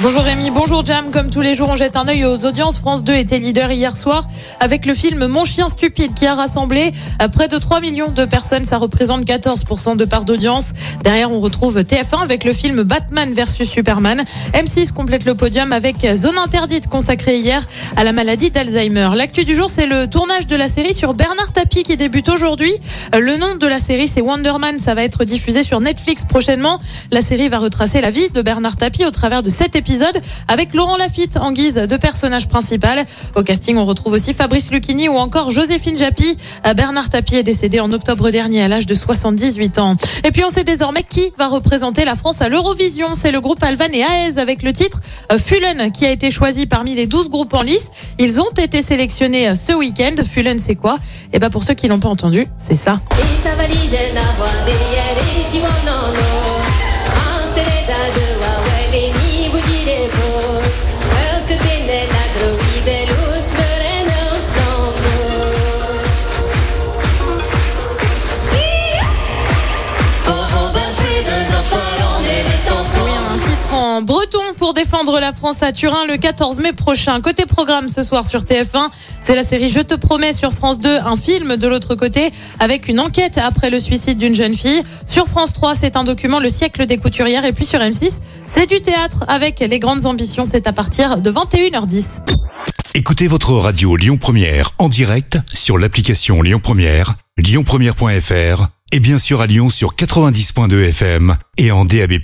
Bonjour Rémi, bonjour Jam. Comme tous les jours, on jette un œil aux audiences. France 2 était leader hier soir avec le film Mon chien stupide qui a rassemblé euh, près de 3 millions de personnes. Ça représente 14% de part d'audience. Derrière, on retrouve TF1 avec le film Batman versus Superman. M6 complète le podium avec Zone interdite consacrée hier à la maladie d'Alzheimer. L'actu du jour, c'est le tournage de la série sur Bernard Tapie qui débute aujourd'hui. Euh, Le nom de la série, c'est Wonderman. Ça va être diffusé sur Netflix prochainement. La série va retracer la vie de Bernard Tapie au travers de sept épisodes avec Laurent Lafitte en guise de personnage principal. Au casting, on retrouve aussi Fabrice Lucchini ou encore Joséphine Japy. Euh, Bernard Tapie est décédé en octobre dernier à l'âge de 78 ans. Et puis on sait désormais qui va représenter la France à l'Eurovision. C'est le groupe Alvan et Aez avec le titre euh, Fulen qui a été choisi parmi les 12 groupes en lice. Ils ont été sélectionnés euh, ce week-end. Fulen, c'est quoi? Et ben pour ceux qui l'ont pas entendu, c'est ça. Et ta valise, en breton pour défendre la France à Turin le 14 mai prochain. Côté programme ce soir sur TF1, c'est la série Je te promets sur France 2, un film de l'autre côté avec une enquête après le suicide d'une jeune fille. Sur France 3, c'est un document Le siècle des couturières et puis sur M6, c'est du théâtre avec les grandes ambitions. C'est à partir de 21h10. Écoutez votre radio Lyon Première en direct sur l'application Lyon Première, lyonpremière.fr et bien sûr à Lyon sur 90.2 FM et en DAB+.